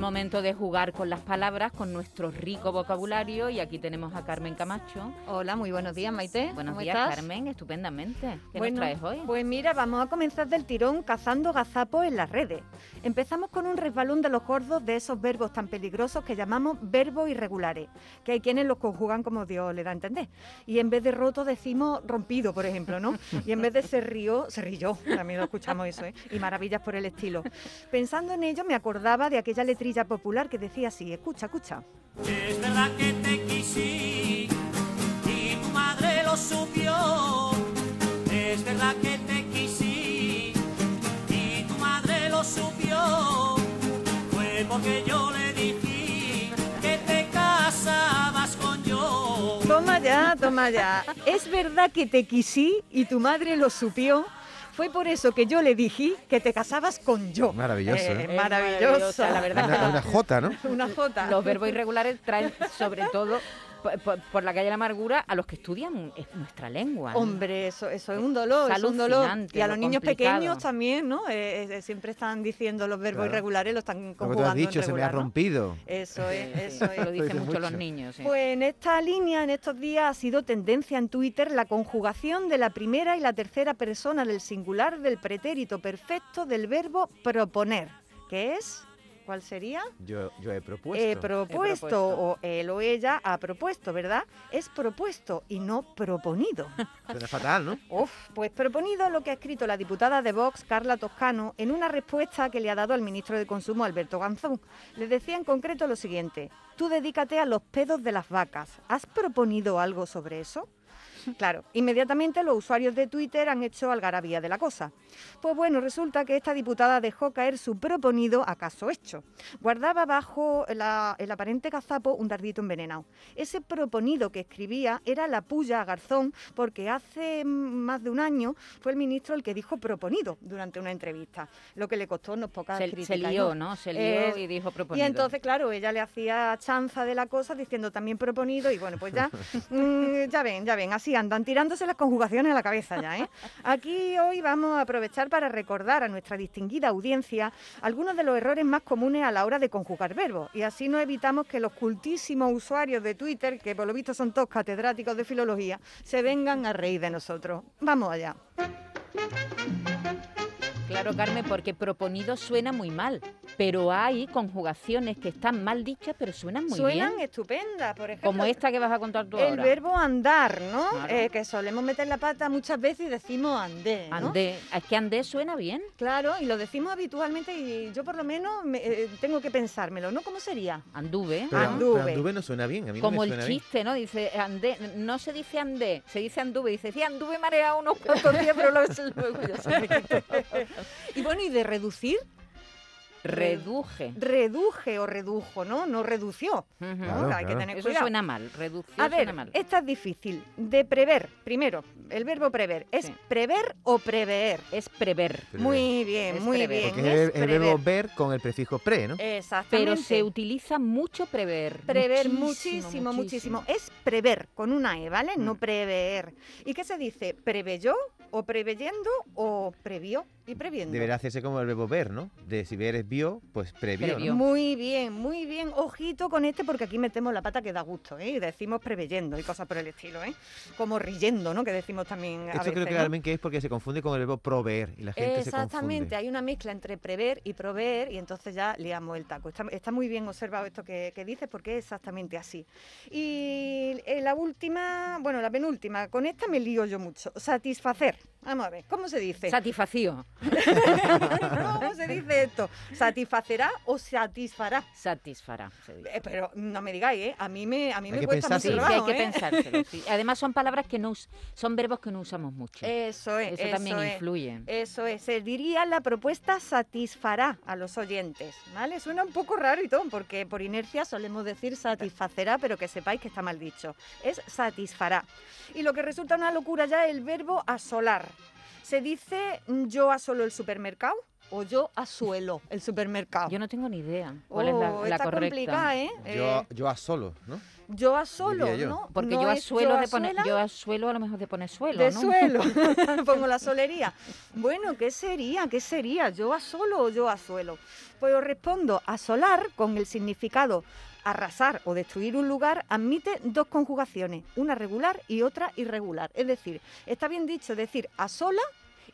Momento de jugar con las palabras, con nuestro rico vocabulario y aquí tenemos a Carmen Camacho. Hola, muy buenos días Maite. Buenos días Carmen, estupendamente. ¿Qué nos traes hoy? Pues mira, vamos a comenzar del tirón cazando gazapos en las redes. Empezamos con un resbalón de los gordos de esos verbos tan peligrosos que llamamos verbos irregulares, que hay quienes los conjugan como Dios le da a entender. Y en vez de roto decimos rompido, por ejemplo, ¿no? Y en vez de se rió, se rilló. También lo escuchamos eso, ¿eh? Y maravillas por el estilo. Pensando en ello me acordaba de aquella letrilla popular que decía así, escucha, escucha. Es verdad que te quisí y tu madre lo supió. Es verdad que te quisí y tu madre lo supió. Fue porque yo le dije que te casabas con yo. Toma ya, toma ya. Es verdad que te quisí y tu madre lo supió. Fue por eso que yo le dije que te casabas con yo. Maravilloso. Eh, ¿eh? Maravillosa. La verdad. Una, una J, ¿no? Una J. Los verbos irregulares traen sobre todo por, la calle de la amargura a los que estudian nuestra lengua. Hombre, eso, eso es un dolor, es, un dolor. Y a los niños pequeños también, ¿no? Eh, eh, siempre están diciendo los verbos irregulares, lo están conjugando. Como tú has dicho, se me ha rompido. Eso es, eso es. Lo dicen mucho, los niños. Pues en esta línea, en estos días, ha sido tendencia en Twitter la conjugación de la primera y la tercera persona del singular del pretérito perfecto del verbo proponer, que es ¿Cuál sería? Yo, yo he propuesto. He propuesto, o él o ella ha propuesto, ¿verdad? Es propuesto y no proponido. Suena fatal, ¿no? Uf, pues proponido lo que ha escrito la diputada de Vox, Carla Toscano, en una respuesta que le ha dado al ministro de Consumo, Alberto Ganzón. Le decía en concreto lo siguiente, tú dedícate a los pedos de las vacas. ¿Has proponido algo sobre eso? Claro, inmediatamente los usuarios de Twitter han hecho algarabía de la cosa. Pues bueno, resulta que esta diputada dejó caer su proponido acaso hecho. Guardaba bajo el aparente cazapo un dardito envenenado. Ese proponido que escribía era la puya a Garzón, porque hace más de un año fue el ministro el que dijo proponido durante una entrevista, lo que le costó unos pocas se, críticas. Se lió, ¿no? Se lió y dijo proponido. Y entonces, claro, ella le hacía chanza de la cosa diciendo también proponido y bueno, pues ya, mm, ya ven, ya ven, así andan tirándose las conjugaciones a la cabeza ya. ¿eh? Aquí hoy vamos a aprovechar para recordar a nuestra distinguida audiencia algunos de los errores más comunes a la hora de conjugar verbos y así no evitamos que los cultísimos usuarios de Twitter, que por lo visto son todos catedráticos de filología, se vengan a reír de nosotros. Vamos allá. Claro, Carmen, porque proponido suena muy mal, pero hay conjugaciones que están mal dichas, pero suenan muy bien. Suenan estupendas, por ejemplo. Como esta que vas a contar tú el verbo andar, ¿no? Eh, que solemos meter la pata muchas veces y decimos andé, ¿no? Andé. Es que andé suena bien. Claro, y lo decimos habitualmente y yo por lo menos eh, tengo que pensármelo, ¿no? ¿Cómo sería? Anduve. anduve. anduve no suena bien, a mí Como no me el chiste, ¿no? Dice andé, no se dice andé, se dice anduve. Dice, sí, anduve mareado unos cuantos días, pero luego, se y bueno, y de reducir, Reduje. Reduje o redujo, ¿no? No redució. Hay que tener Eso suena mal, redució A ver, suena mal. esta es difícil. De prever, primero, el verbo prever. ¿Es prever o prever? Es prever. Muy bien, muy bien. Porque es el, verbo ver con el prefijo pre, ¿no? Exactamente. Pero se utiliza mucho prever. Prever, muchísimo, muchísimo, Es prever, con una E, ¿vale? No mm. prever. ¿Y qué se dice? ¿Preveyó o preveyendo o previó y previendo? Deberá hacerse como el verbo ver, ¿no? De si ver es vio, pues previó. Muy bien, muy bien. Ojito con este porque aquí metemos la pata que da gusto, ¿eh? Y decimos preveyendo y cosas por el estilo, ¿eh? Como riyendo, ¿no? Que decimos también a Esto creo que realmente que es porque se confunde con el verbo proveer y la gente se confunde. Exactamente, hay una mezcla entre prever y proveer y entonces ya liamos el taco. Está, muy bien observado esto que, que dices porque es exactamente así. Y la última, bueno, la penúltima, con esta me lío yo mucho. Satisfacer. Vamos a ver, ¿cómo se dice? Satisfacío. ¿Cómo se dice esto? ¿Satisfacerá o satisfará? Satisfará. se dice. Eh, pero no me digáis, ¿eh? A mí me, a mí Hay me cuesta Sí, mucho sí, hay que ¿eh? pensárselo. sí. Además son palabras que no us- son verbos que no usamos mucho. Eso es, Eso también es. influye. Eso es, se diría la propuesta satisfará a los oyentes, ¿vale? Suena un poco raro y todo, porque por inercia solemos decir satisfacerá, pero que sepáis que está mal dicho. Es satisfará. Y lo que resulta una locura ya es el verbo asolar. Se dice yo asolo el supermercado o yo asuelo el supermercado. Yo no tengo ni idea cuál es Oh, la, la está correcta. complicada, ¿eh? Yo, Eh, yo a solo, ¿no? yo asolo, diría yo. ¿no? Porque No yo es asuelo de poner, yo asuelo a lo mejor de poner suelo, de ¿no? suelo, pongo la solería. Bueno, ¿qué sería? ¿Qué sería? ¿Yo asolo o yo asuelo? Pues os respondo, asolar con el significado arrasar o destruir un lugar admite dos conjugaciones, una regular y otra irregular. Es decir, está bien dicho decir asola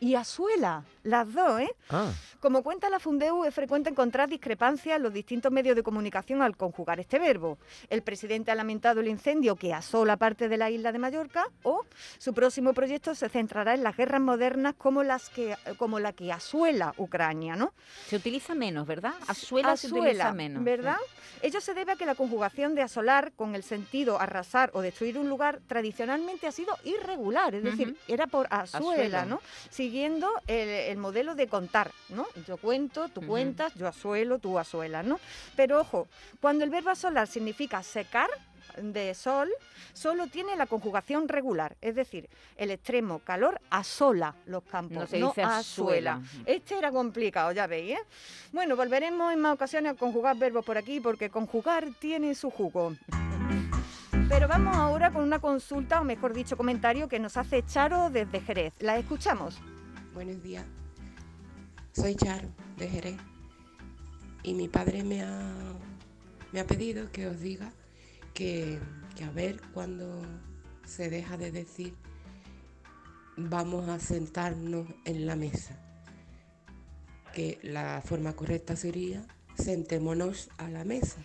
y asuela, las dos, ¿eh? Ah, Como cuenta la Fundeu, es frecuente encontrar discrepancias en los distintos medios de comunicación al conjugar este verbo. El presidente ha lamentado el incendio que asola parte de la isla de Mallorca o su próximo proyecto se centrará en las guerras modernas como, las que, como la que asuela Ucrania, ¿no? Se utiliza menos, ¿verdad? Asuela, se utiliza Asuela, menos. ¿verdad? Ello se debe a que la conjugación de asolar con el sentido arrasar o destruir un lugar tradicionalmente ha sido irregular, es decir, era por azuela, Asuelo. ¿no? Siguiendo el, el modelo de contar, ¿no? Yo cuento, tú cuentas, yo asuelo, tú asuelas, ¿no? Pero ojo, cuando el verbo asolar significa secar de sol, solo tiene la conjugación regular, es decir, el extremo calor asola los campos, No se dice asuela. azuela. Este era complicado, ya veis, ¿eh? Bueno, volveremos en más ocasiones a conjugar verbos por aquí porque conjugar tiene su jugo. Pero vamos ahora con una consulta, o mejor dicho, comentario que nos hace Charo desde Jerez. La escuchamos. Buenos días. Soy Charo, de Jerez. Y mi padre me ha, me ha pedido que os diga que, que a ver cuando se deja de decir vamos a sentarnos en la mesa. Que la forma correcta sería sentémonos a la mesa.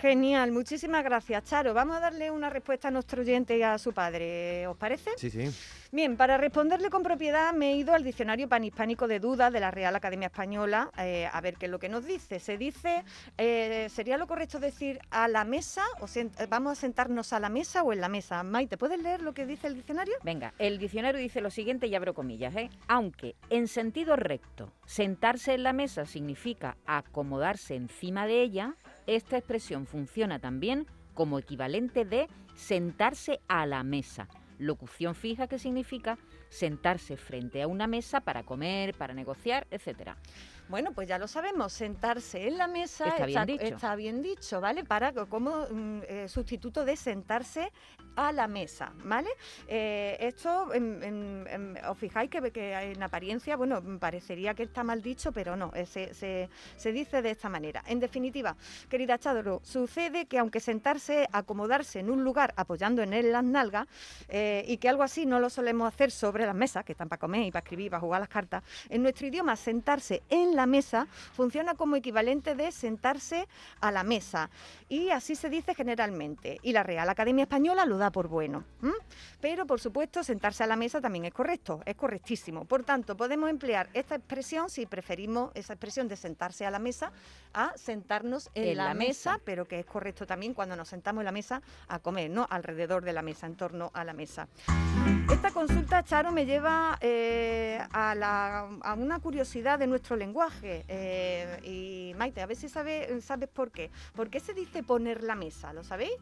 Genial, muchísimas gracias, Charo. Vamos a darle una respuesta a nuestro oyente y a su padre, ¿os parece? sí, sí. Bien, para responderle con propiedad me he ido al diccionario panhispánico de dudas de la Real Academia Española eh, a ver qué es lo que nos dice. Se dice, eh, ¿sería lo correcto decir a la mesa o eh, vamos a sentarnos a la mesa o en la mesa? Maite, ¿puedes leer lo que dice el diccionario? Venga, el diccionario dice lo siguiente y abro comillas, ¿eh? Aunque en sentido recto, sentarse en la mesa significa acomodarse encima de ella, esta expresión funciona también como equivalente de sentarse a la mesa. Locución fija que significa sentarse frente a una mesa para comer, para negociar, etcétera. Bueno, pues ya lo sabemos, sentarse en la mesa Está bien dicho. está bien dicho, ¿vale? Para co- como mm, eh, sustituto de sentarse a la mesa, ¿vale? Eh, esto, en- en- en- os fijáis que, que en apariencia, bueno, parecería que está mal dicho, pero no, eh, se, se- se dice de esta manera. En definitiva, querida Chadro, sucede que aunque sentarse, acomodarse en un lugar apoyando en él las nalgas, y que algo así no lo solemos hacer sobre las mesas, que están para comer y para escribir, para jugar las cartas, en nuestro idioma sentarse en la mesa funciona como equivalente de sentarse a la mesa. Y así se dice generalmente. Y la Real Academia Española lo da por bueno. Pero, por supuesto, sentarse a la mesa también es correcto, es correctísimo. Por tanto, podemos emplear esta expresión si preferimos esa expresión de sentarse a la mesa a sentarnos en, En la, la mesa, mesa. pero que es correcto también cuando nos sentamos en la mesa a comer, ¿no? Alrededor de la mesa, en torno a la mesa. Esta consulta, Charo, me lleva eh, a, la- a una curiosidad de nuestro lenguaje. Eh, y Maite, a ver si sabe- sabes por qué. ¿Por qué se dice poner la mesa? ¿Lo sabéis?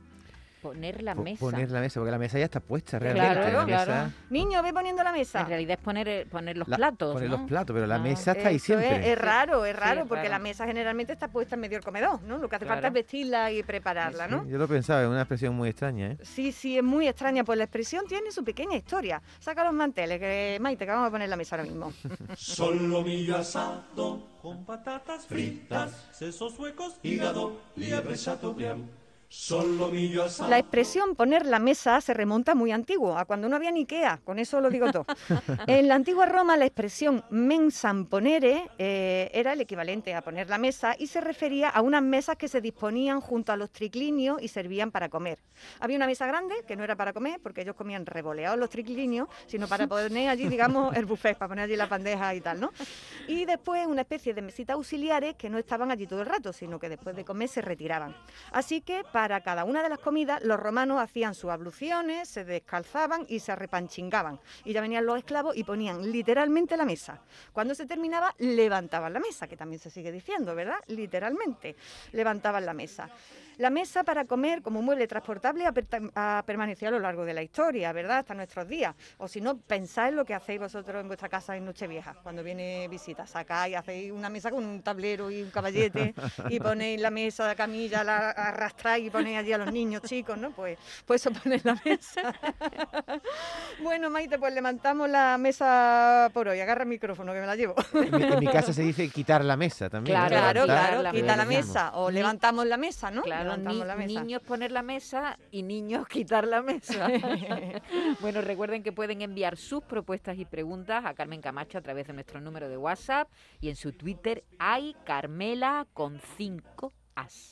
Poner la Po- mesa. Poner la mesa, porque la mesa ya está puesta Claro, realmente. la claro. mesa, Niño, ve poniendo la mesa. En realidad es poner, eh, poner los la- platos. Poner ¿no? los platos, pero la Ah, mesa está ahí es, siempre. es raro, es Sí, raro, es porque raro. la mesa generalmente está puesta en medio del comedor, ¿no? Lo que hace falta es vestirla y prepararla, Sí, ¿no? Yo lo pensaba, es una expresión muy extraña, ¿eh? Sí, sí, es muy extraña, pues la expresión tiene su pequeña historia. Saca los manteles, que Maite, que vamos a poner la mesa ahora mismo. Solomillo asado con patatas fritas, sesos huecos, hígado, liebre chateaubriand. La expresión poner la mesa se remonta muy antiguo, a cuando no había ni Ikea, con eso lo digo todo. en la antigua Roma la expresión mensam ponere eh, era el equivalente a poner la mesa y se refería a unas mesas que se disponían junto a los triclinios y servían para comer. Había una mesa grande que no era para comer porque ellos comían revoleados los triclinios, sino para poner allí, digamos, el buffet, para poner allí la bandeja y tal, ¿no? Y después una especie de mesitas auxiliares que no estaban allí todo el rato, sino que después de comer se retiraban. Así que para cada una de las comidas, los romanos hacían sus abluciones, se descalzaban y se arrepanchingaban. Y ya venían los esclavos y ponían literalmente la mesa. Cuando se terminaba, levantaban la mesa, que también se sigue diciendo, ¿verdad? Literalmente, levantaban la mesa. La mesa para comer como mueble transportable ha, permanecido a lo largo de la historia, ¿verdad? Hasta nuestros días. O si no, pensáis lo que hacéis vosotros en vuestra casa en Nochevieja, cuando viene visita. Sacáis, hacéis una mesa con un tablero y un caballete y ponéis la mesa, la camilla, la arrastráis y ponéis allí a los niños chicos, ¿no? Pues, pues eso ponéis la mesa. bueno, Maite, pues levantamos la mesa por hoy. Agarra el micrófono que me la llevo. en, mi, casa se dice quitar la mesa también. Claro, claro, quitar la mesa. O levantamos la mesa, ¿no? Claro niños poner la mesa y niños quitar la mesa. bueno, recuerden que pueden enviar sus propuestas y preguntas a Carmen Camacho a través de nuestro número de WhatsApp y en su Twitter hay Carmela con 5 as.